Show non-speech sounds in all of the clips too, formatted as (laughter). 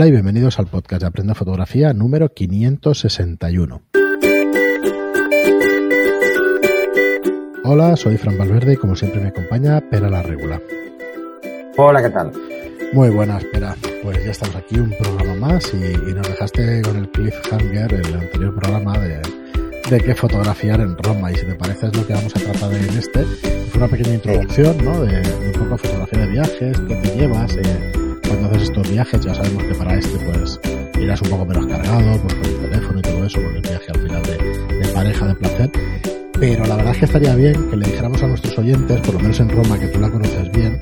Hola y bienvenidos al podcast de Aprende Fotografía número 561. Hola, soy Fran Valverde y como siempre me acompaña Pera la Regula. Hola, ¿qué tal? Muy buenas, Pera. Pues ya estamos aquí, un programa más y, nos dejaste con el cliffhanger el anterior programa de, de qué fotografiar en Roma y si te parece es lo que vamos a tratar en este. Fue una pequeña introducción, ¿no? De, un poco fotografía de viajes, qué te llevas, eh, cuando haces estos viajes, ya sabemos que para este pues irás un poco menos cargado, pues con el teléfono y todo eso, con el viaje al final de, pareja, de placer. Pero la verdad es que estaría bien que le dijéramos a nuestros oyentes, por lo menos en Roma, que tú la conoces bien,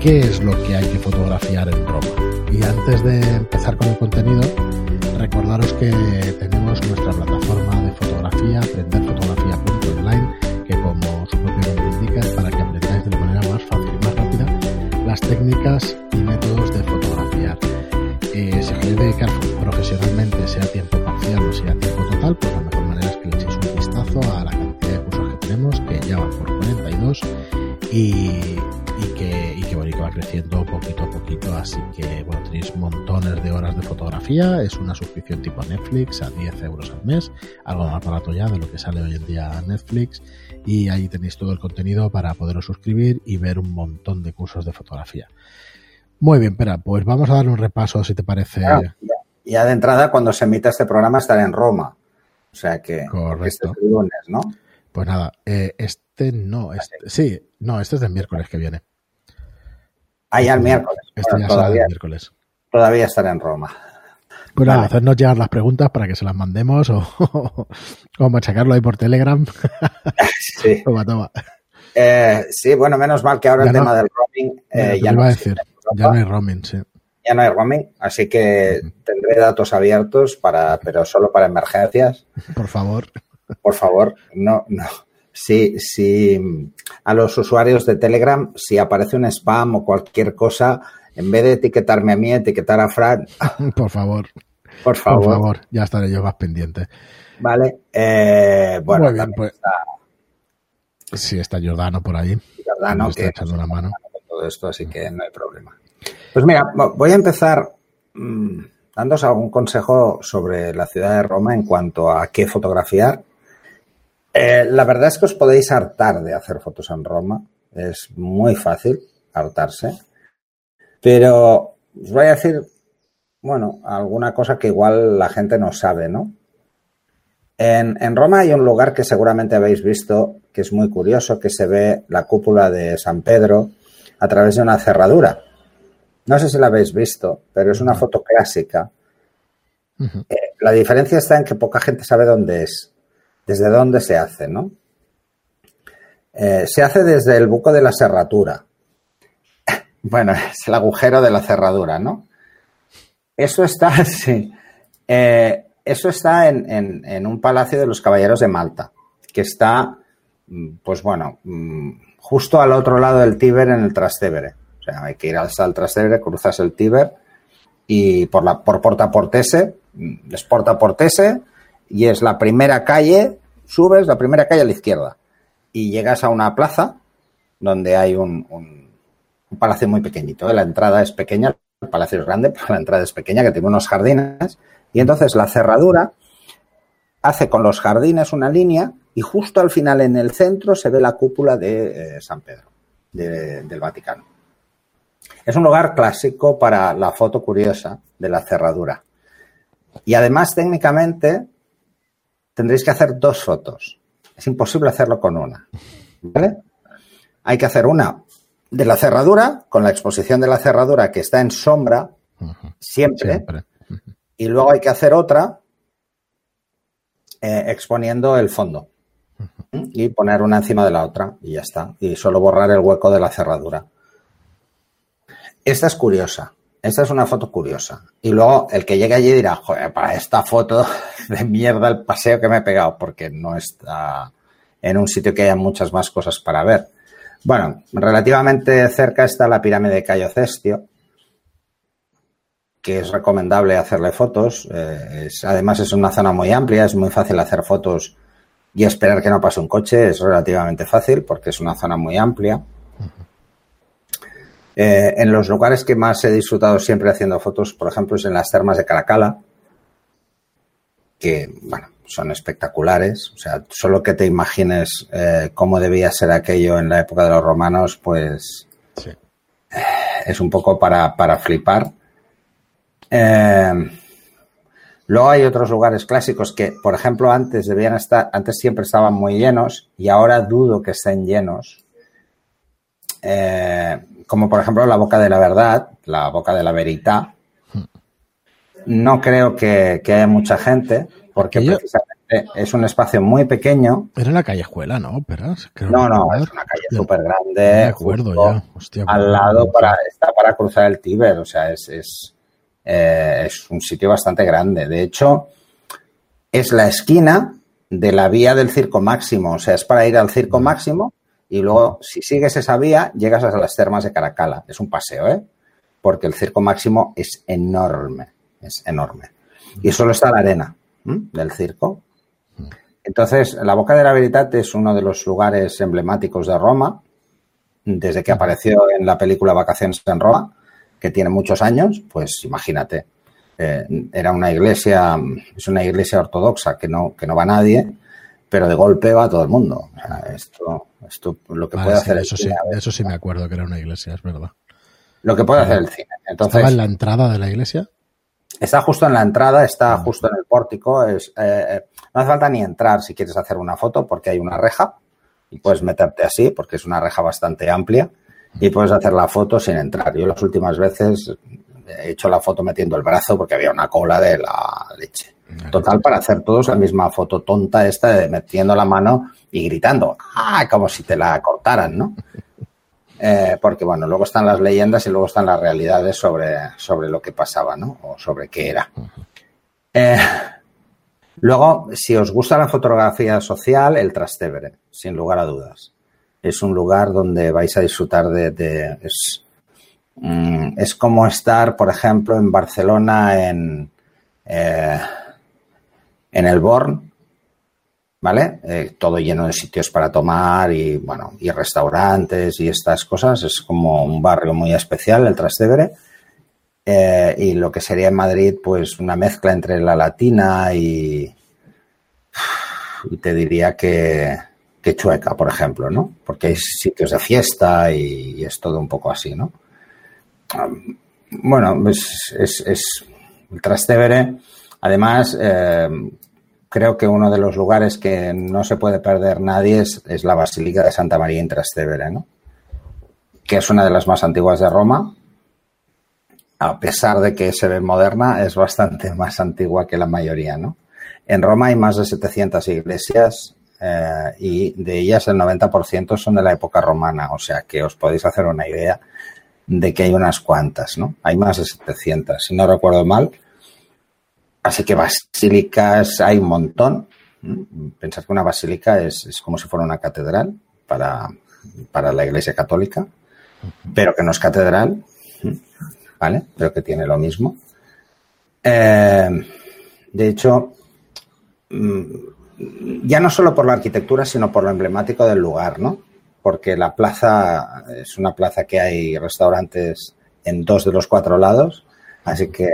qué es lo que hay que fotografiar en Roma. Y antes de empezar con el contenido, recordaros que tenemos nuestra plataforma de fotografía, aprenderfotografía.online, que como su propio nombre indica, técnicas dedicar profesionalmente, sea tiempo parcial o sea tiempo total, pues la mejor manera es que le echéis un vistazo a la cantidad de cursos que tenemos, que ya van por 42 y, y que, y que, bueno, que va creciendo poquito a poquito, así que tenéis montones de horas de fotografía, es una suscripción tipo Netflix a 10 euros al mes, algo más barato ya de lo que sale hoy en día Netflix, y ahí tenéis todo el contenido para poderos suscribir y ver un montón de cursos de fotografía. Muy bien, espera, pues vamos a dar un repaso, si te parece. ya, de entrada, cuando se emita este programa, estará en Roma. O sea que Correcto. este es lunes, ¿no? Pues nada, eh, este no, este, sí, no, este es del miércoles que viene. Ah, ya el miércoles. Este ya todavía, el miércoles. Todavía estará en Roma. Pues nada, hacernos llegar las preguntas para que se las mandemos o, (laughs) o machacarlo ahí por Telegram. (laughs) sí. toma, toma. Eh, sí, bueno, menos mal que ahora el tema del roaming eh, ya, no a decir. Ya no hay roaming, sí. Ya no hay roaming, así que tendré datos abiertos para, pero solo para emergencias. Por favor. Por favor, no, no. Si, si a los usuarios de Telegram, si aparece un spam o cualquier cosa, en vez de etiquetarme a mí, etiquetar a Fran. (laughs) Por favor. Por favor. Por favor, ya estaré yo más pendiente. Vale. Eh, bueno, bien, pues, está... Sí, está Jordano por ahí. Jordano, que está echando una mano todo esto, así que no hay problema. Pues mira, voy a empezar mmm, dándos algún consejo sobre la ciudad de Roma en cuanto a qué fotografiar. Eh, la verdad es que os podéis hartar de hacer fotos en Roma. Es muy fácil hartarse. Pero os voy a decir, bueno, alguna cosa que igual la gente no sabe, ¿no? En, en, Roma hay un lugar que seguramente habéis visto, que es muy curioso, que se ve la cúpula de San Pedro a través de una cerradura. No sé si la habéis visto, pero es una foto clásica. Eh, la diferencia está en que poca gente sabe dónde es, desde dónde se hace, ¿no? Eh, se hace desde el buco de la cerradura. (laughs) bueno, es el agujero de la cerradura, ¿no? Eso está, (laughs) sí. Eh, eso está en, un palacio de los caballeros de Malta, que está, mm, pues bueno, mm, justo al otro lado del Tíber en el Trastevere. O sea, hay que ir hasta el Trastevere, cruzas el Tíber y por, la, por Porta Portese, es Porta Portese y es la primera calle, subes la primera calle a la izquierda y llegas a una plaza donde hay un, palacio muy pequeñito. La entrada es pequeña, el palacio es grande, (laughs) pero la entrada es pequeña, que tiene unos jardines y entonces la cerradura hace con los jardines una línea y justo al final en el centro se ve la cúpula de eh, San Pedro, del Vaticano. Es un lugar clásico para la foto curiosa de la cerradura. Y además técnicamente tendréis que hacer dos fotos. Es imposible hacerlo con una. ¿Vale? Hay que hacer una de la cerradura, con la exposición de la cerradura que está en sombra, siempre. siempre. Y luego hay que hacer otra eh, exponiendo el fondo y poner una encima de la otra y ya está. Y solo borrar el hueco de la cerradura. Esta es curiosa. Esta es una foto curiosa. Y luego el que llegue allí dirá, joder, para esta foto (laughs) de mierda el paseo que me he pegado, porque no está en un sitio que haya muchas más cosas para ver. Bueno, relativamente cerca está la pirámide de Cayo Cestio, que es recomendable hacerle fotos. Eh, además es una zona muy amplia, es muy fácil hacer fotos y esperar que no pase un coche es relativamente fácil porque es una zona muy amplia. Eh, en los lugares que más he disfrutado siempre haciendo fotos, por ejemplo, es en las termas de Caracala, que, bueno, son espectaculares. O sea, solo que te imagines eh, cómo debía ser aquello en la época de los romanos, pues Sí. es un poco para, para flipar. Eh, luego hay otros lugares clásicos que, por ejemplo, antes debían estar, antes siempre estaban muy llenos y ahora dudo que estén llenos. Como por ejemplo la Boca de la Verdad, la Boca de la Verità. No creo que, que haya mucha gente porque precisamente es un espacio muy pequeño. Era en la callejuela, ¿no? Pero, No, no, es una calle súper grande. acuerdo ya. Hostia, al lado para está para cruzar el Tíber, o sea, es, es, eh, es un sitio bastante grande. De hecho, es la esquina de la vía del Circo Máximo, o sea, es para ir al Circo Máximo y luego, si sigues esa vía, llegas a las termas de Caracala. Es un paseo, ¿eh? Porque el Circo Máximo es enorme, es enorme. Y solo está la arena del circo. Entonces, la Boca de la Veritat es uno de los lugares emblemáticos de Roma, desde que apareció en la película Vacaciones en Roma, que tiene muchos años, pues imagínate, eh, era una iglesia, es una iglesia ortodoxa que no, que no va nadie, pero de golpe va todo el mundo. O sea, esto, esto lo que Vale, puede sí, hacer el eso sí, cine, eso sí me acuerdo que era una iglesia, es verdad. lo que puede hacer el cine. Entonces, ¿Estaba en la entrada de la iglesia? Está justo en la entrada, está Mm. justo en el pórtico. Es, eh, eh, no hace falta ni entrar si quieres hacer una foto porque hay una reja y puedes meterte así porque es una reja bastante amplia y puedes hacer la foto sin entrar. Yo las últimas veces he hecho la foto metiendo el brazo porque había una cola de la leche. Total, para hacer todos la misma foto tonta esta de metiendo la mano y gritando, ¡ah! como si te la cortaran, ¿no? (laughs) Eh, porque bueno, luego están las leyendas y luego están las realidades sobre, sobre lo que pasaba, ¿no? O sobre qué era. Eh, luego, si os gusta la fotografía social, el Trastevere, sin lugar a dudas. Es un lugar donde vais a disfrutar de... de- es, mm, es como estar, por ejemplo, en Barcelona, en, eh, en el Born, ¿vale? Eh, todo lleno de sitios para tomar y, bueno, y restaurantes y estas cosas. Es como un barrio muy especial, el Trastevere. Eh, y lo que sería en Madrid, pues una mezcla entre la latina y, y te diría que, que Chueca, por ejemplo, ¿no? Porque hay sitios de fiesta y, es todo un poco así, ¿no? Bueno, es, es, es el Trastevere. Además, eh, creo que uno de los lugares que no se puede perder nadie es, es la Basílica de Santa María in Trastevere, ¿no? Que es una de las más antiguas de Roma. A pesar de que se ve moderna, es bastante (laughs) más antigua que la mayoría, ¿no? En Roma hay más de 700 iglesias eh, y de ellas el 90% son de la época romana, o sea que os podéis hacer una idea de que hay unas cuantas, ¿no? Hay más de 700, si no recuerdo mal. Así que basílicas hay un montón. Pensad que una basílica es, como si fuera una catedral para, para la Iglesia Católica, pero que no es catedral. ¿vale? Pero que tiene lo mismo. Eh, de hecho, mm, ya no solo por la arquitectura, sino por lo emblemático del lugar, ¿no? Porque la plaza es una plaza que hay restaurantes en dos de los cuatro lados, así que,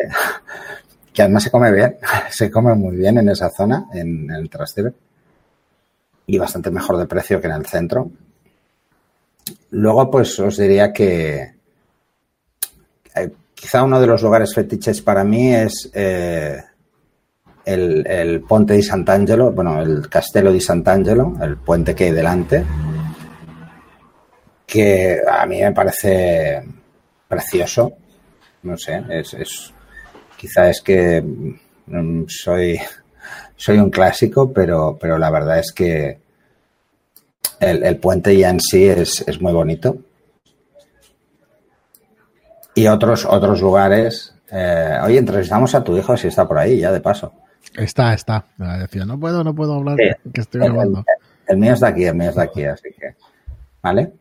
que además se come bien, (laughs) se come muy bien en esa zona, en, el Trastevere, y bastante mejor de precio que en el centro. Luego, pues os diría que eh, quizá uno de los lugares fetiches para mí es eh, el, el Ponte di Sant'Angelo, bueno, el Castello di Sant'Angelo, el puente que hay delante, que a mí me parece precioso. No sé, es quizá es que mm, soy, soy un clásico, pero, pero la verdad es que el, el puente ya en sí es, es muy bonito. Y otros, otros lugares. Eh, oye, entrevistamos a tu hijo si está por ahí, ya de paso. Está, está. Me Decía, no puedo, no puedo hablar, Sí. que estoy El, grabando. el- el mío es de aquí, el mío es de aquí, así que. ¿Vale?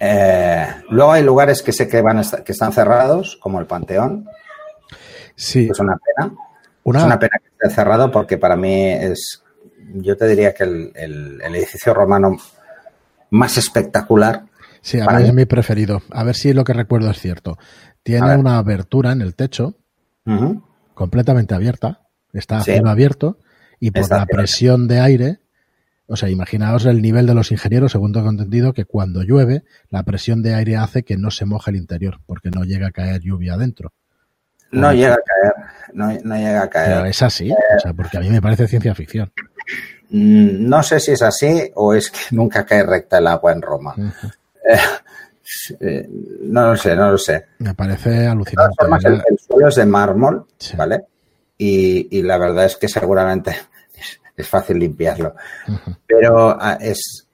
Eh, luego hay lugares que sé que, van a estar- que están cerrados, como el Panteón, Sí, es una pena. una, Es una pena que esté cerrado porque para mí es, yo te diría que el, el- el edificio romano más espectacular Sí, a ver, es mi preferido. A ver si lo que recuerdo es cierto. Tiene una abertura en el techo, completamente abierta, está abierto, y por la presión de aire, o sea, imaginaos el nivel de los ingenieros, según tengo entendido, que cuando llueve, la presión de aire hace que no se moje el interior, porque no llega a caer lluvia adentro. No llega a caer, no, llega a caer. Pero es así, o sea, porque a mí me parece ciencia ficción. Mm, no sé si es así o es que (laughs) nunca cae recta el agua en Roma. (laughs) Eh, no lo sé, no lo sé. Me parece alucinante. el, suelo es de mármol, ¿vale? Y, la verdad es que seguramente (laughs) es, fácil limpiarlo. Pero ah, es,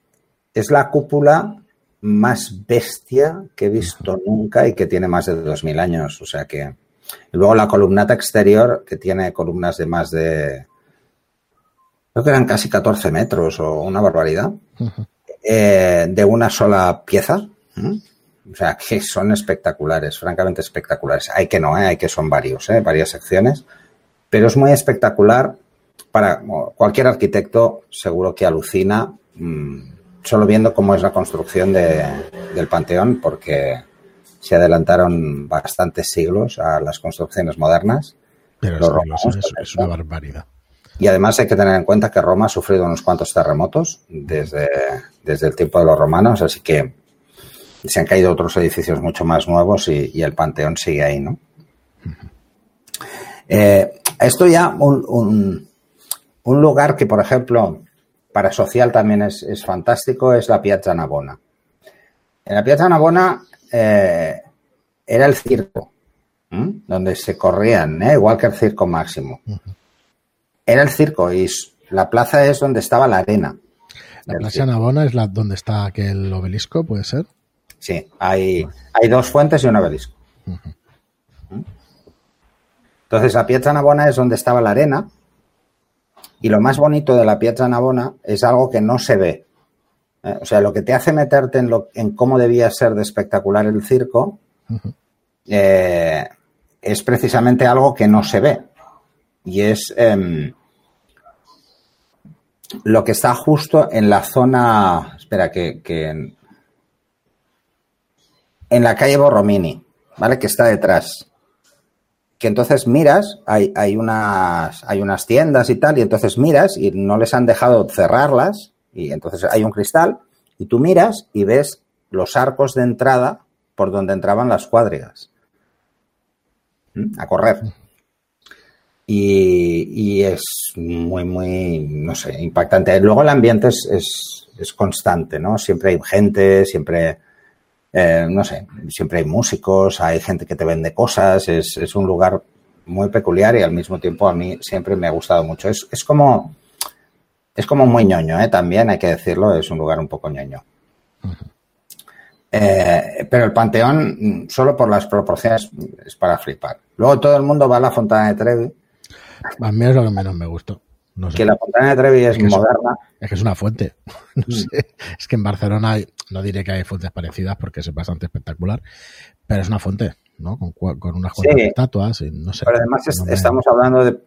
es la cúpula más bestia que he visto nunca y que tiene más de 2.000 años. O sea que... Y luego la columnata exterior, que tiene columnas de más de... Creo que eran casi 14 metros o una barbaridad. Eh, de una sola pieza. O sea, que son espectaculares, francamente espectaculares. Hay que no, ¿eh? hay que son varios, ¿eh? varias secciones. Pero es muy espectacular para cualquier arquitecto, seguro que alucina mm, solo viendo cómo es la construcción del Panteón, porque se adelantaron bastantes siglos a las construcciones modernas. Pero es una barbaridad. Y además hay que tener en cuenta que Roma ha sufrido unos cuantos terremotos desde, desde el tiempo de los romanos, así que se han caído otros edificios mucho más nuevos y, el Panteón sigue ahí, ¿no? Eh, esto ya un, un, lugar que, por ejemplo, para social también es, fantástico, es la Piazza Navona. En la Piazza Navona eh, era el circo, donde se corrían, ¿eh? igual que el circo máximo era el circo y la plaza es donde estaba la arena. La Plaza Navona es la donde está aquel obelisco, ¿puede ser? Sí, hay, hay dos fuentes y un obelisco. Entonces, la Piazza Navona es donde estaba la arena. Y lo más bonito de la Piazza Navona es algo que no se ve. ¿Eh? O sea, lo que te hace meterte en, lo, en cómo debía ser de espectacular el circo eh, es precisamente algo que no se ve y es em, lo que está justo en la zona, espera, que, en, la calle Borromini, ¿vale? Que está detrás. Que entonces miras, hay, hay, unas, hay unas tiendas y tal, y entonces miras y no les han dejado cerrarlas, y entonces hay un cristal, y tú miras y ves los arcos de entrada por donde entraban las cuadrigas. ¿Mm? A correr. Y, es muy, muy, no sé, impactante. Luego el ambiente es, es, constante, ¿no? Siempre hay gente, siempre, eh, no sé, siempre hay músicos, hay gente que te vende cosas, es, es, un lugar muy peculiar y al mismo tiempo a mí siempre me ha gustado mucho. Es, es como, es como muy ñoño, ¿eh? También hay que decirlo, es un lugar un poco ñoño. Eh, pero el Panteón, solo por las proporciones, es para flipar. Luego todo el mundo va a la Fontana de Trevi a mí es lo que menos me gustó. Que la Fontana de Trevi es, moderna. Es, que es una fuente. (laughs) No mm. sé. Es que en Barcelona hay, no diré que hay fuentes parecidas porque es bastante espectacular, pero es una fuente, ¿no? Con, unas cuantas estatuas y no sé. Pero además estamos hablando de,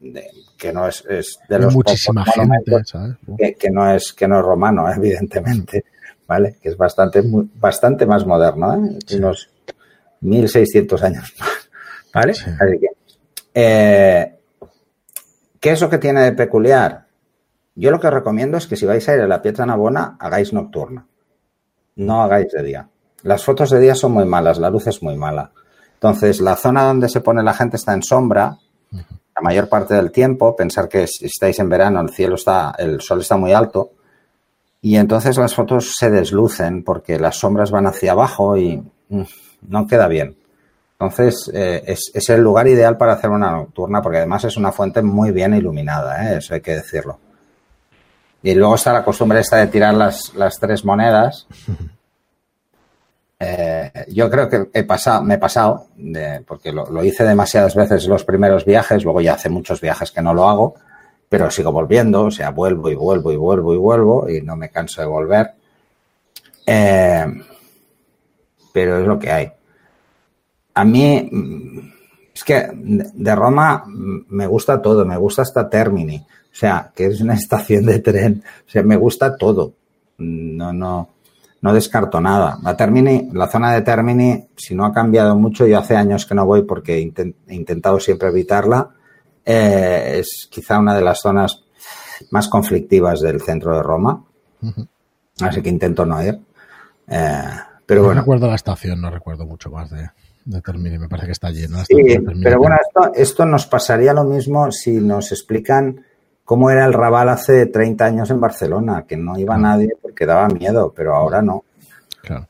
que no es, de los muchísima gente, ¿sabes? Que, no es que no es romano, (laughs) evidentemente, ¿vale? Que es bastante bastante más moderno, ¿eh? Unos 1600 años más, (laughs) ¿vale? Así que eh, ¿Qué es lo que tiene de peculiar? Yo lo que os recomiendo es que si vais a ir a la Pietra Navona, hagáis nocturna. No hagáis de día. Las fotos de día son muy malas, la luz es muy mala. Entonces, la zona donde se pone la gente está en sombra la mayor parte del tiempo. Pensar que si estáis en verano, el cielo está, el sol está muy alto. Y entonces las fotos se deslucen porque las sombras van hacia abajo y mm, no queda bien. Entonces, eh, es, el lugar ideal para hacer una nocturna, porque además es una fuente muy bien iluminada, ¿eh? eso hay que decirlo. Y luego está la costumbre esta de tirar las, tres monedas. (laughs) Eh, yo creo que he pasado, me he pasado, porque lo, hice demasiadas veces los primeros viajes, luego ya hace muchos viajes que no lo hago, pero sigo volviendo, o sea, vuelvo y vuelvo y vuelvo y vuelvo y no me canso de volver. pero es lo que hay a mí es que de Roma me gusta todo, me gusta hasta Termini, o sea, que es una (laughs) estación de tren, o sea, me gusta todo. No, no, no descarto nada. La Termini, la zona de Termini, si no ha cambiado mucho, yo hace años que no voy porque he intentado siempre evitarla, eh, es quizá una de las zonas más conflictivas del centro de Roma. Así que intento no ir. Eh, pero bueno. recuerdo la estación, no recuerdo mucho más de, de Termini, me parece que está lleno. Sí, pero bueno, esto, esto nos pasaría lo mismo si nos explican cómo era el Raval hace 30 años en Barcelona, que no iba nadie porque daba miedo, pero ahora no. Claro.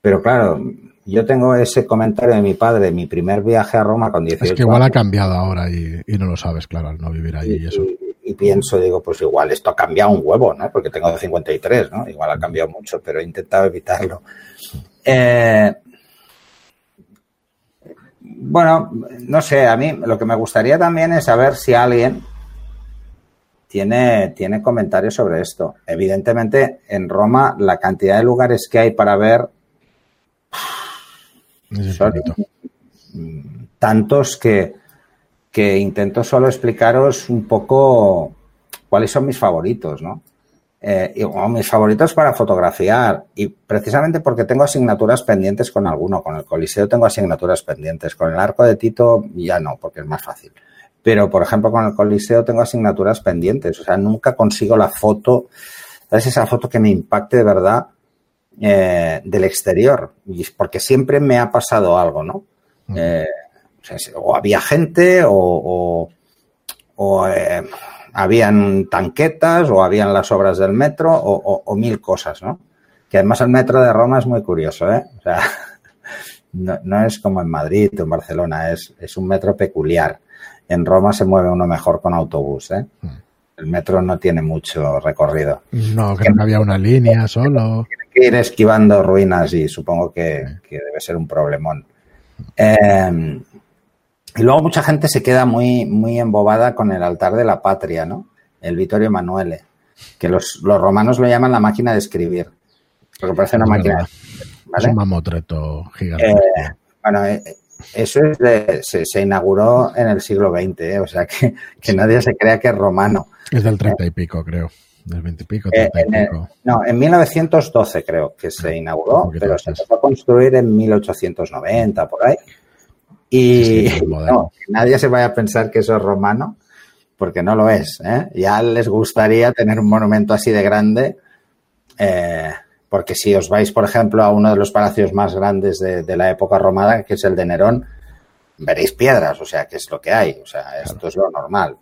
Pero claro, yo tengo ese comentario de mi padre, mi primer viaje a Roma con 18 años. Es que igual ha cambiado ahora y, no lo sabes, claro, al no vivir allí y, eso. Y, pienso, digo, pues igual esto ha cambiado un huevo, ¿no? Porque tengo 53, ¿no? Igual ha cambiado mucho, pero he intentado evitarlo. Eh, bueno, no sé, a mí lo que me gustaría también es saber si alguien tiene, tiene comentarios sobre esto. Evidentemente, en Roma la cantidad de lugares que hay para ver son tantos que, que intento solo explicaros un poco cuáles son mis favoritos, ¿no? Eh, y, mis favoritos para fotografiar y precisamente porque tengo asignaturas pendientes con alguno, con el Coliseo tengo asignaturas pendientes, con el Arco de Tito ya no, porque es más fácil. Pero, por ejemplo, con el Coliseo tengo asignaturas pendientes. O sea, nunca consigo la foto, ¿sabes? Esa foto que me impacte de verdad eh, del exterior. Porque siempre me ha pasado algo, ¿no? Eh, o, había gente o, o, eh, habían tanquetas o habían las obras del metro o, mil cosas, ¿no? Que además el metro de Roma es muy curioso, ¿eh? O sea, (laughs) no, no es como en Madrid o en Barcelona, es, es un metro peculiar. En Roma se mueve uno mejor con autobús, ¿eh? Hmm. El metro no tiene mucho recorrido. No, creo que había una línea solo. Tiene que ir esquivando ruinas y supongo que, debe ser un problemón. Em, y luego mucha gente se queda muy, muy embobada con el altar de la patria, ¿no? El Vittorio Emanuele, que los, romanos lo llaman la máquina de escribir. Porque parece una máquina. Es un mamotreto gigante. Eh, bueno, eh, eso es se, inauguró en el siglo XX, ¿eh? o sea que, nadie se crea que es romano. Es del 30 y pico, creo. Del 20 y pico, 30 y pico. no, en 1912 creo que se inauguró, pero se empezó a construir en 1890, por ahí. Y no, nadie se vaya a pensar que eso es romano, porque no lo es. ¿eh? Ya les gustaría tener un monumento así de grande. Eh, porque si os vais, por ejemplo, a uno de los palacios más grandes de, la época romana, que es el de Nerón, veréis piedras, o sea, que es lo que hay, o sea, esto es lo normal.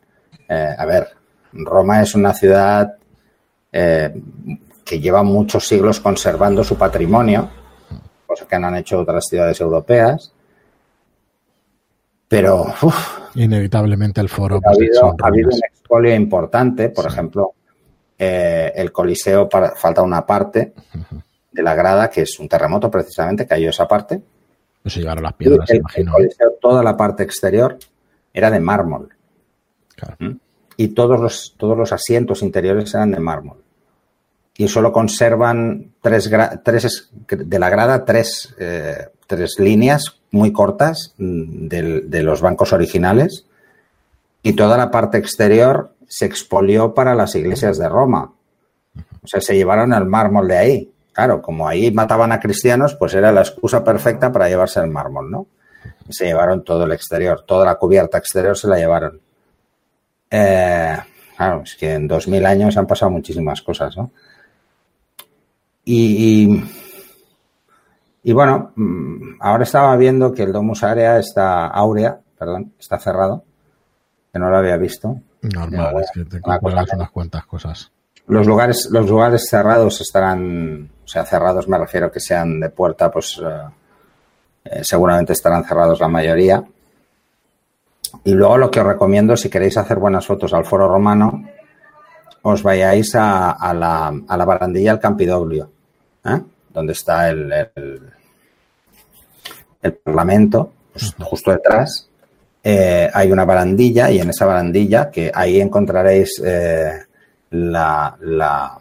Eh, a ver, Roma es una ciudad eh, que lleva muchos siglos conservando su patrimonio, cosa que no han hecho otras ciudades europeas, pero... Inevitablemente el foro... ha, habido, ha habido un expolio importante, por ejemplo, eh, el Coliseo falta una parte de la grada, que es un terremoto precisamente, cayó esa parte. Pues llegaron las piedras, el, imagino. Coliseo, toda la parte exterior era de mármol. ¿Mm? Y todos los, todos los asientos interiores eran de mármol. Y solo conservan tres, tres de la grada tres, eh, tres líneas muy cortas mm, de los bancos originales. Y toda la parte exterior se expolió para las iglesias de Roma. O sea, se llevaron el mármol de ahí. Claro, como ahí mataban a cristianos, pues era la excusa perfecta para llevarse el mármol, ¿no? se llevaron todo el exterior, toda la cubierta exterior se la llevaron. Eh, claro, es que en dos mil años han pasado muchísimas cosas, ¿no? Y, y, bueno, mm, ahora estaba viendo que el Domus Area está, Aurea, perdón, está cerrado, que no lo había visto. Normal, es que te encuentras unas cuantas cosas. Los lugares, los lugares cerrados estarán, o sea, cerrados me refiero que sean de puerta, pues eh, eh, seguramente estarán cerrados la mayoría. Y luego lo que os recomiendo, si queréis hacer buenas fotos al foro romano, os vayáis a, la, a la, barandilla del Campidoglio, ¿eh? donde está el, el, Parlamento, pues, justo detrás, eh, hay una barandilla y en esa barandilla, que ahí encontraréis eh, la, la,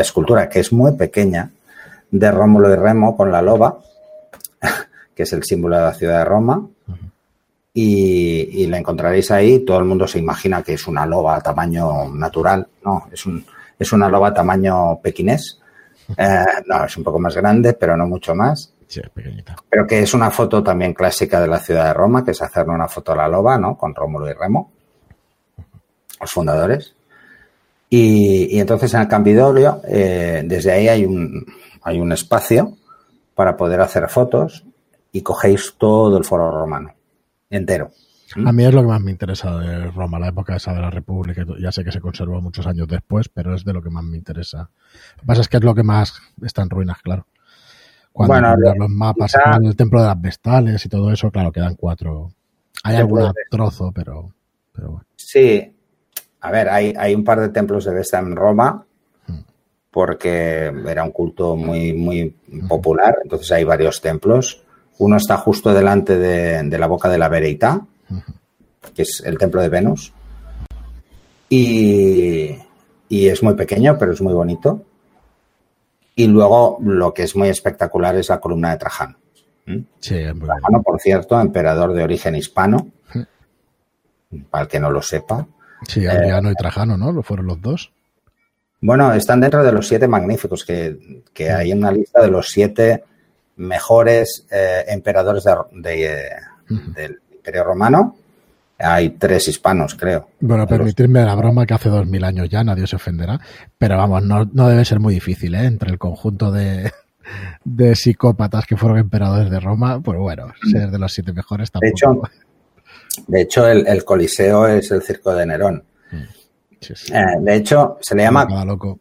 escultura, que es muy pequeña, de Rómulo y Remo con la loba, (laughs) que es el símbolo de la ciudad de Roma. Y, la encontraréis ahí. Todo el mundo se imagina que es una loba a tamaño natural. No, es, un, es una loba a tamaño pequinés, (laughs) Eh, no, es un poco más grande, pero no mucho más. Pequeñita. Pero que es una foto también clásica de la ciudad de Roma, que es hacerle una foto a la loba, ¿no? Con Rómulo y Remo, los fundadores. Y, y entonces en el Campidoglio, eh, desde ahí hay un, hay un espacio para poder hacer fotos y cogéis todo el foro romano, entero. A mí es lo que más me interesa de Roma, la época esa de la República. Ya sé que se conservó muchos años después, pero es de lo que más me interesa. Lo que pasa es que es lo que más está en ruinas, claro. Cuando Bueno, los mapas, quizá- el templo de las Vestales y todo eso, claro, quedan cuatro. Hay algún trozo, pero, pero bueno. Sí, a ver, hay, hay un par de templos de Vesta en Roma porque era un culto muy, muy popular, entonces hay varios templos. Uno está justo delante de, de la boca de la Vereita, que es el templo de Venus, y, y es muy pequeño, pero es muy bonito. Y luego lo que es muy espectacular es la columna de Trajano. ¿Mm? Sí, muy. Trajano, por cierto, emperador de origen hispano, para el que no lo sepa. Sí, Adriano y Trajano, ¿no? Lo fueron los dos. Bueno, están dentro de los siete magníficos, que, que hay una lista de los siete mejores eh, emperadores de- de, eh, del Imperio Romano. Hay tres hispanos, creo. Bueno, permitirme la broma que hace dos mil años ya, nadie se ofenderá. Pero vamos, no, no debe ser muy difícil, ¿eh? Entre el conjunto de, (laughs) de psicópatas que fueron emperadores de Roma, pues bueno, ser de los siete mejores De tampoco. hecho, de hecho el, el Coliseo es el circo de Nerón. Sí, sí. Eh, de hecho, se le llama, Cada loco.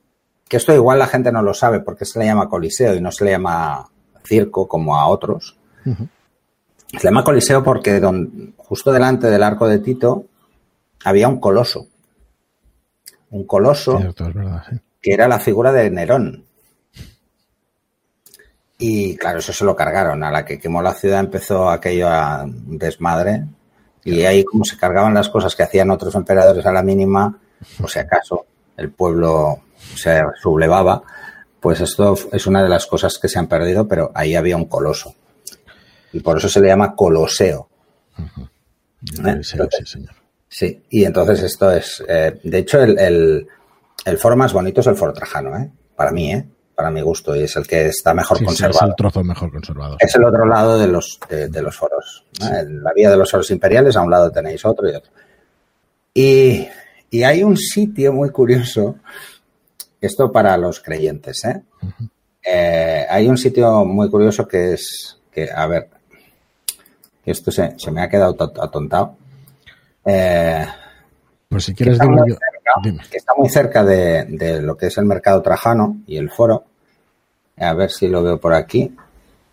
que esto igual la gente no lo sabe, porque se le llama Coliseo y no se le llama circo como a otros. Ujú. Se le llama Coliseo porque don- justo delante del arco de Tito había un coloso. Un coloso Cierto, es verdad, sí. que era la figura de Nerón. Y claro, eso se lo cargaron. A la que quemó la ciudad empezó aquello a desmadre. Y ahí como se cargaban las cosas que hacían otros emperadores a la mínima, por si acaso el pueblo se sublevaba, pues esto es una de las cosas que se han perdido, pero ahí había un coloso. Y por eso se le llama Coloseo. Sí, sí, sí, señor. Sí, y entonces esto es, eh, de hecho, el, el, el foro más bonito es el foro Trajano, ¿eh? Para mí, ¿eh? Para mi gusto, y es el que está mejor Sí, sí, es conservado. el trozo mejor conservado. Es el otro lado de los, de, de los foros. ¿no? En la vía de los foros imperiales, a un lado tenéis otro y otro. Y, y hay un sitio muy curioso, esto para los creyentes, ¿eh? Eh, hay un sitio muy curioso que es, que, a ver, que esto se, se me ha quedado to- atontado. Eh, Pues si que quieres está digo muy cerca, que está muy cerca de, de lo que es el mercado trajano y el foro. A ver si lo veo por aquí.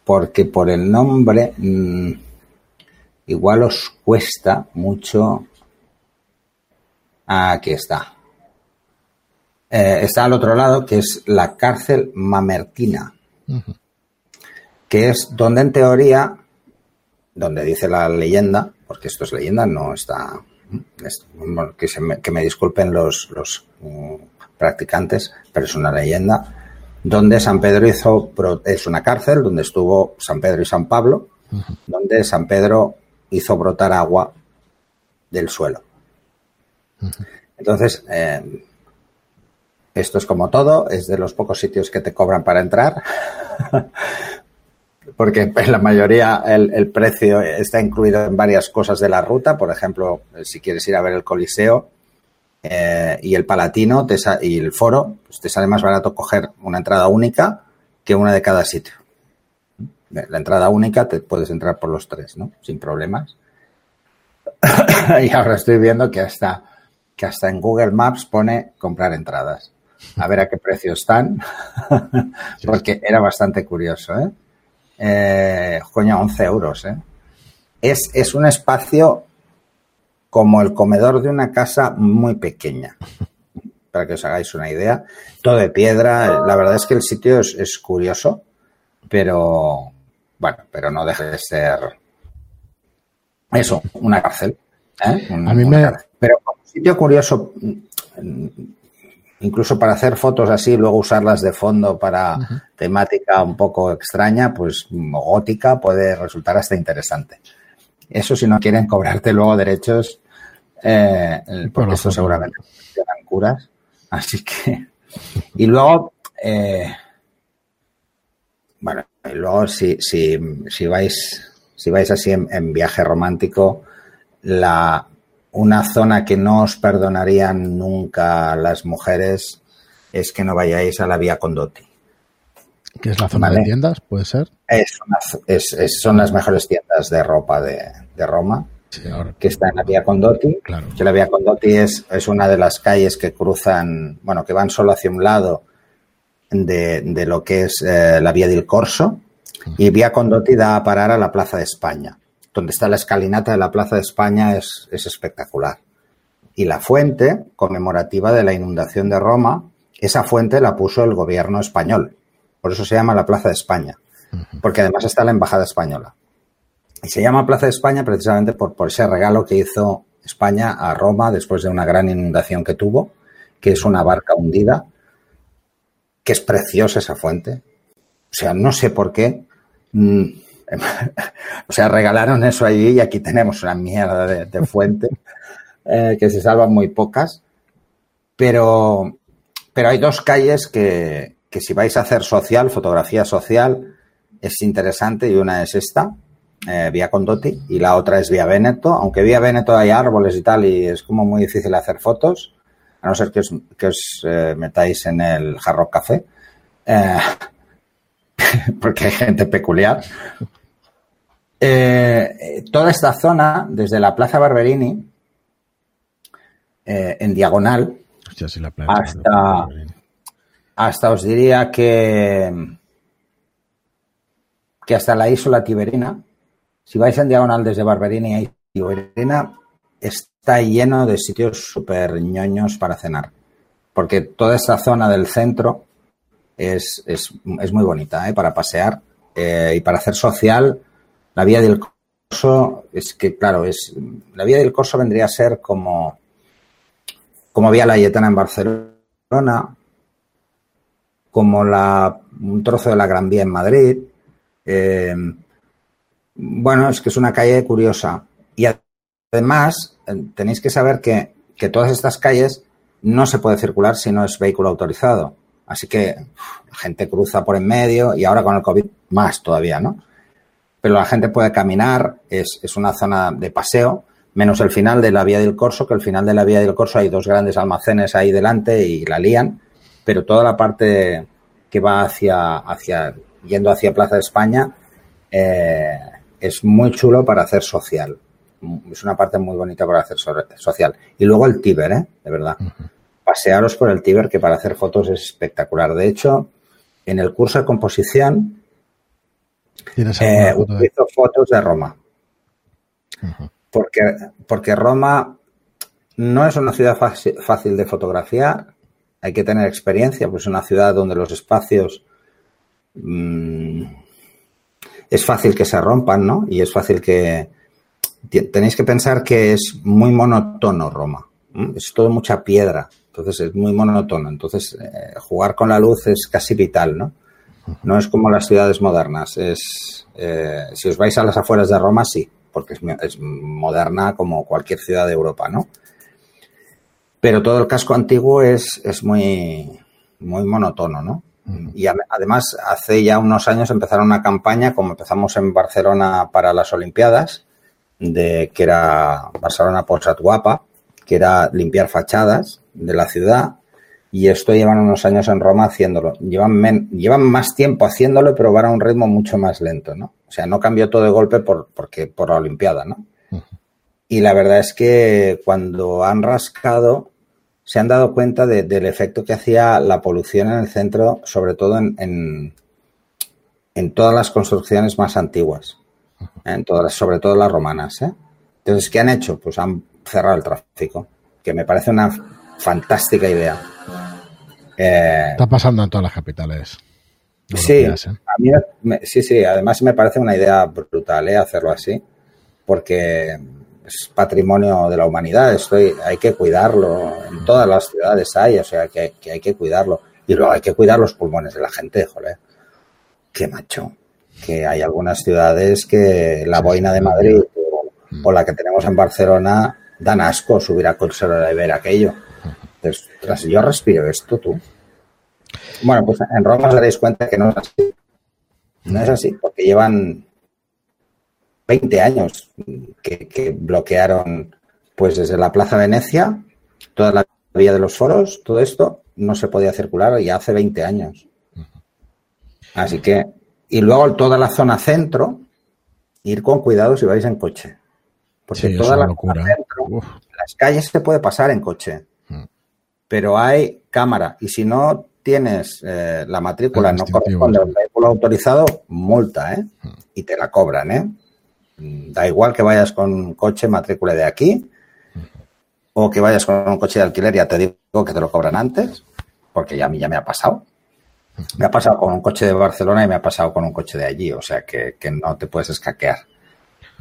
Porque por el nombre mm, igual os cuesta mucho. Ah, aquí está. Eh, está al otro lado, que es la cárcel mamertina. Que es donde en teoría, donde dice la leyenda, porque esto es leyenda, no está es- bueno, que, se me, que me disculpen los, los mm, practicantes, pero es una leyenda, donde San Pedro hizo, es una cárcel donde estuvo San Pedro y San Pablo, donde San Pedro hizo brotar agua del suelo. Entonces, eh, esto es como todo, es de los pocos sitios que te cobran para entrar. (laughs) porque en la mayoría el, el, precio está incluido en varias cosas de la ruta. Por ejemplo, si quieres ir a ver el Coliseo eh, y el Palatino te y el Foro, pues te sale más barato coger una entrada única que una de cada sitio. La entrada única te puedes entrar por los tres, ¿no? Sin problemas. (coughs) y ahora estoy viendo que hasta, que hasta en Google Maps pone comprar entradas. A ver a qué precio están, (laughs) porque era bastante curioso, ¿eh? Eh, coño, 11 euros. ¿eh? Es, es, un espacio como el comedor de una casa muy pequeña, para que os hagáis una idea. Todo de piedra. La verdad es que el sitio es, es curioso, pero bueno, pero no deje de ser eso, una cárcel. ¿eh? Un, A mí me... Pero como sitio curioso, incluso para hacer fotos así, luego usarlas de fondo para uh -huh. temática un poco extraña, pues gótica, puede resultar hasta interesante. Eso si no quieren cobrarte luego derechos, eh, porque esto seguramente dan curas. Así que. Y luego, eh, bueno, y luego si, si, si vais, si vais así en, viaje romántico, la, una zona que no os perdonarían nunca las mujeres es que no vayáis a la Vía Condotti. ¿Qué es la zona de tiendas? ¿Puede ser? Es, son las mejores tiendas de ropa de, Roma, que está en la Vía Condotti. Claro. Que la Vía Condotti es, es una de las calles que cruzan, bueno, que van solo hacia un lado de, lo que es eh, la Vía del Corso. Y Vía Condotti da a parar a la Plaza de España. Donde está la escalinata de la Plaza de España es, es espectacular. Y la fuente conmemorativa de la inundación de Roma, esa fuente la puso el gobierno español por eso se llama la Plaza de España, porque además está la Embajada Española. Y se llama Plaza de España precisamente por, por ese regalo que hizo España a Roma después de una gran inundación que tuvo, que es una barca hundida, que es preciosa esa fuente. O sea, no sé por qué. (laughs) O sea, regalaron eso allí y aquí tenemos una mierda de, fuente (laughs) eh, que se salvan muy pocas. Pero, pero hay dos calles que, que si vais a hacer social, fotografía social, es interesante y una es esta, eh, Vía Condotti, y la otra es Vía Veneto, aunque Vía Veneto hay árboles y tal y es como muy difícil hacer fotos, a no ser que os, que os eh, metáis en el Jarro Café, eh, (laughs) porque hay gente peculiar. Toda esta zona, desde la Plaza Barberini, en diagonal, hasta, hasta os diría que, que hasta la isla Tiberina, si vais en diagonal desde Barberina y Tiberina, está lleno de sitios súper ñoños para cenar. Porque toda esa zona del centro es, muy bonita ¿eh? para pasear eh, y para hacer social. La vía del Corso es que, claro, es la vía del Corso vendría a ser como, como Vía Layetana en Barcelona, como la, un trozo de la Gran Vía en Madrid. Eh, bueno, es que es una calle curiosa. Y además, eh, tenéis que saber que, que todas estas calles no se puede circular si no es vehículo autorizado. Así que la gente cruza por en medio y ahora con el COVID más todavía, ¿no? Pero la gente puede caminar, es, es, una zona de paseo, menos el final de la vía del Corso, que el final de la vía del Corso hay dos grandes almacenes ahí delante y la lían pero toda la parte que va hacia, hacia yendo hacia Plaza de España eh, es muy chulo para hacer social. Es una parte muy bonita para hacer social. Y luego el Tíber, ¿eh? De verdad. Pasearos por el Tíber, que para hacer fotos es espectacular. De hecho, en el curso de composición eh, utilizo fotos de Roma. porque, porque Roma no es una ciudad fácil de fotografiar hay que tener experiencia, pues es una ciudad donde los espacios mmm, es fácil que se rompan, ¿no? Y es fácil que tenéis que pensar que es muy monotono Roma, es todo mucha piedra, entonces es muy monotono, entonces eh, jugar con la luz es casi vital, ¿no? No es como las ciudades modernas, es eh, si os vais a las afueras de Roma sí, porque es, es moderna como cualquier ciudad de Europa, ¿no? Pero todo el casco antiguo es, es muy, muy monotono, ¿no? Y además, hace ya unos años empezaron una campaña, como empezamos en Barcelona para las Olimpiadas, de que era Barcelona Posat Guapa, que era limpiar fachadas de la ciudad. Y esto llevan unos años en Roma haciéndolo. Llevan, llevan más tiempo haciéndolo, pero van a un ritmo mucho más lento, ¿no? O sea, no cambió todo de golpe por, porque, por la Olimpiada, ¿no? Y la verdad es que cuando han rascado, se han dado cuenta del efecto que hacía la polución en el centro, sobre todo en, en, todas las construcciones más antiguas, en todas, sobre todo las romanas. ¿eh? Entonces, ¿qué han hecho? Pues han cerrado el tráfico, que me parece una fantástica idea. Eh, Está pasando en todas las capitales. Sí, sí, sí, además me parece una idea brutal hacerlo así, porque es patrimonio de la humanidad, estoy, hay que cuidarlo, en todas las ciudades hay, o sea que, hay que cuidarlo. Y luego hay que cuidar los pulmones de la gente, joder. Qué macho. Que hay algunas ciudades que la boina de Madrid o, la que tenemos en Barcelona dan asco subir a Colsero de ver aquello. Entonces, yo respiro esto, tú. Bueno, pues en Roma os daréis cuenta que no es así. No es así, porque llevan 20 años que, bloquearon, pues desde la Plaza Venecia, toda la vía de los foros, todo esto no se podía circular ya hace 20 años. Así que, y luego toda la zona centro, ir con cuidado si vais en coche. Porque toda la locura. Centro, las calles se puede pasar en coche. Pero hay cámara y si no tienes eh, la matrícula, no corresponde al vehículo autorizado, multa, ¿eh? Mm. Y te la cobran, ¿eh? Da igual que vayas con un coche matrícula de aquí o que vayas con un coche de alquiler, ya te digo que te lo cobran antes, porque ya a mí ya me ha pasado. Me ha pasado con un coche de Barcelona y me ha pasado con un coche de allí, o sea que, no te puedes escaquear.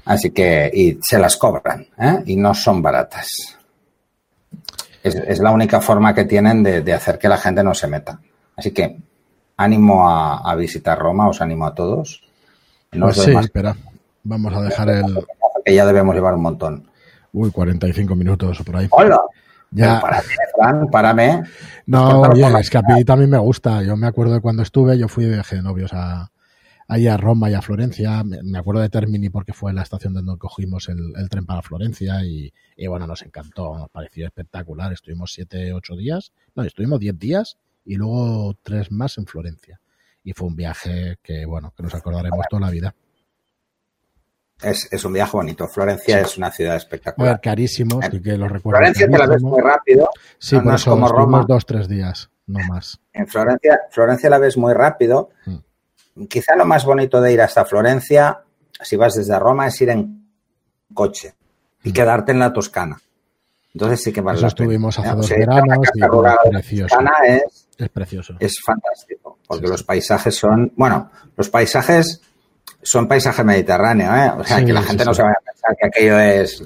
Así que, y se las cobran, ¿eh? y no son baratas. Es, la única forma que tienen de, hacer que la gente no se meta. Así que, ánimo a, visitar Roma, os animo a todos. No pues sí, espera. Vamos a dejar el. Que ya debemos llevar un montón. Uy, 45 minutos o por ahí. ¡Hola! Ya. Párame, Fran, párame. No, oye, es que a mí también me gusta. Yo me acuerdo de cuando estuve, yo fui de viaje de novios a, ahí a Roma y a Florencia. Me, acuerdo de Termini porque fue la estación donde cogimos el, tren para Florencia y, y, bueno, nos encantó, nos pareció espectacular. Estuvimos siete, ocho días, no, estuvimos diez días y luego tres más en Florencia. Y fue un viaje que, bueno, que nos acordaremos toda la vida. Es, es un viaje bonito. Florencia es una ciudad espectacular. carísimo, así que lo recuerdo. Florencia te la ves muy rápido. Sí, no, es como Roma. dos, tres días, no más. En Florencia, Florencia la ves muy rápido. Quizá lo más bonito de ir hasta Florencia, si vas desde Roma, es ir en coche y mm. quedarte en la Toscana. Entonces sí que vale Eso estuvimos hace dos veranos y es precioso. Es, es, precioso. Es fantástico, porque los paisajes son, bueno, los paisajes son paisajes mediterráneos, ¿eh? O sea, que la gente no se vaya a pensar que aquello es...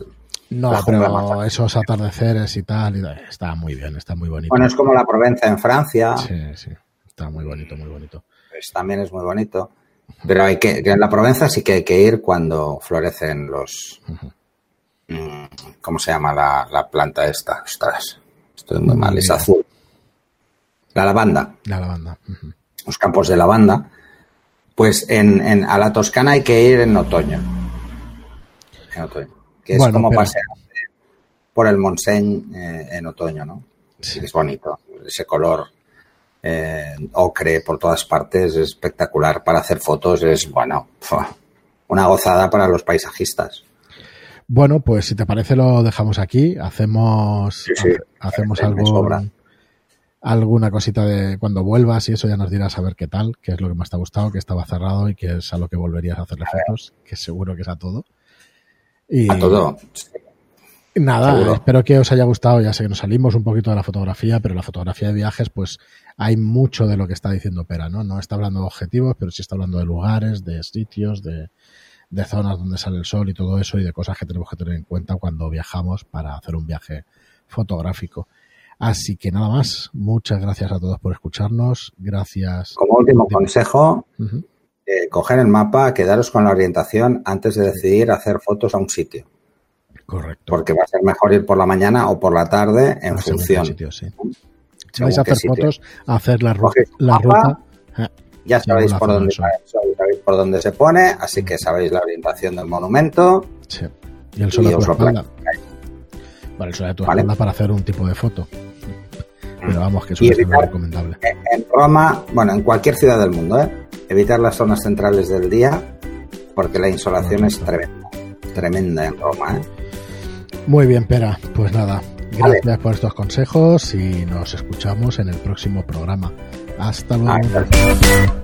No, pero esos atardeceres y tal, está muy bien, está muy bonito. Bueno, es como la Provenza en Francia. Sí, sí, está muy bonito, muy bonito. Pues también es muy bonito. Pero hay que, en la Provenza sí que hay que ir cuando florecen los... Mm, ¿Cómo se llama la, planta esta? Ostras, estoy muy mal, es azul. La lavanda. La lavanda. Los campos de lavanda pues en, a la Toscana hay que ir en otoño. En otoño. Que es como pasear por el Montseny eh, en otoño, ¿no? Sí. Es bonito. Ese color eh, ocre por todas partes es espectacular para hacer fotos. Es, bueno, una gozada para los paisajistas. Bueno, pues si te parece lo dejamos aquí. Hacemos, hacemos algo alguna cosita de cuando vuelvas y eso ya nos dirás a ver qué tal, qué es lo que más te ha gustado, que estaba cerrado y qué es a lo que volverías a hacerle fotos, que seguro que es a todo. Y, a todo. Nada, espero que os haya gustado. Ya sé que nos salimos un poquito de la fotografía, pero la fotografía de viajes, pues hay mucho de lo que está diciendo Pera, ¿no? No está hablando de objetivos, pero sí está hablando de lugares, de sitios, de, de zonas donde sale el sol y todo eso, y de cosas que tenemos que tener en cuenta cuando viajamos para hacer un viaje fotográfico. Así que nada más, muchas gracias a todos por escucharnos. Gracias. Como último consejo, eh, coger el mapa, quedaros con la orientación antes de decidir hacer fotos a un sitio. Correcto. Porque va a ser mejor ir por la mañana o por la tarde en función. Si vais a hacer fotos, a hacer la, la ruta. Eh, ya sabéis por dónde, sabéis por dónde se pone, así que sabéis la orientación del monumento. Sí. Y el sol y os lo Vale, el sol de tu espalda para hacer un tipo de foto. Pero vamos, que eso es recomendable. En Roma, bueno, en cualquier ciudad del mundo, ¿eh? evitar las zonas centrales del día porque la insolación es tremenda, tremenda en Roma. ¿eh? Muy bien, Pera. Pues nada, gracias por estos consejos y nos escuchamos en el próximo programa. Hasta luego.